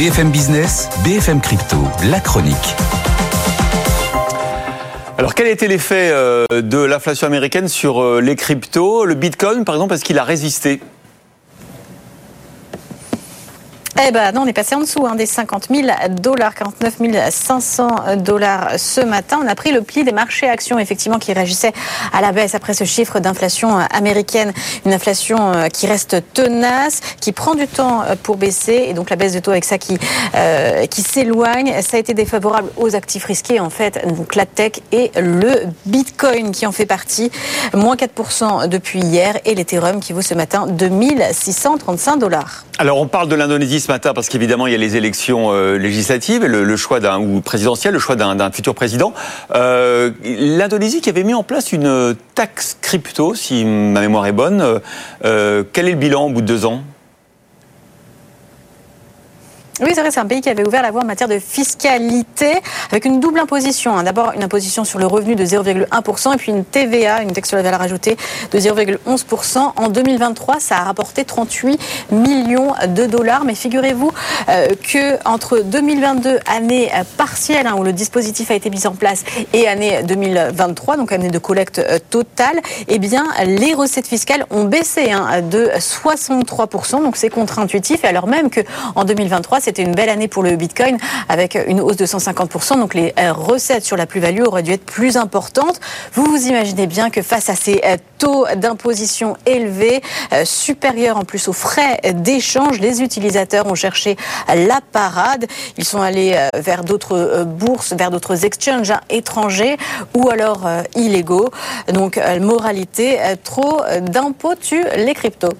BFM Business, BFM Crypto, la chronique. Alors quel a été l'effet euh, de l'inflation américaine sur euh, les cryptos? Le Bitcoin par exemple, est-ce qu'il a résisté? Eh ben non, on est passé en dessous hein, des 50 000 dollars, 49 500 dollars ce matin. On a pris le pli des marchés actions, effectivement, qui réagissaient à la baisse après ce chiffre d'inflation américaine. Une inflation euh, qui reste tenace, qui prend du temps euh, pour baisser. Et donc la baisse de taux avec ça qui, euh, qui s'éloigne. Ça a été défavorable aux actifs risqués, en fait. Donc la tech et le Bitcoin qui en fait partie. Moins 4% depuis hier. Et l'Ethereum qui vaut ce matin 2635 dollars. Alors on parle de l'Indonésie ce matin parce qu'évidemment il y a les élections euh, législatives, le, le choix d'un ou présidentiel, le choix d'un futur président. Euh, L'Indonésie qui avait mis en place une taxe crypto, si ma mémoire est bonne. Euh, quel est le bilan au bout de deux ans? Oui, c'est vrai, c'est un pays qui avait ouvert la voie en matière de fiscalité avec une double imposition. Hein. D'abord, une imposition sur le revenu de 0,1% et puis une TVA, une taxe sur la valeur ajoutée, de 0,11%. En 2023, ça a rapporté 38 millions de dollars. Mais figurez-vous euh, que entre 2022, année partielle hein, où le dispositif a été mis en place, et année 2023, donc année de collecte euh, totale, eh bien, les recettes fiscales ont baissé hein, de 63%. Donc c'est contre-intuitif. Alors même que en 2023, c'était une belle année pour le Bitcoin avec une hausse de 150%. Donc les euh, recettes sur la plus-value auraient dû être plus importantes. Vous vous imaginez bien que face à ces euh, taux d'imposition élevés, euh, supérieurs en plus aux frais d'échange, les utilisateurs ont cherché la parade. Ils sont allés vers d'autres bourses, vers d'autres exchanges hein, étrangers ou alors illégaux. Donc moralité, trop d'impôts tue les cryptos.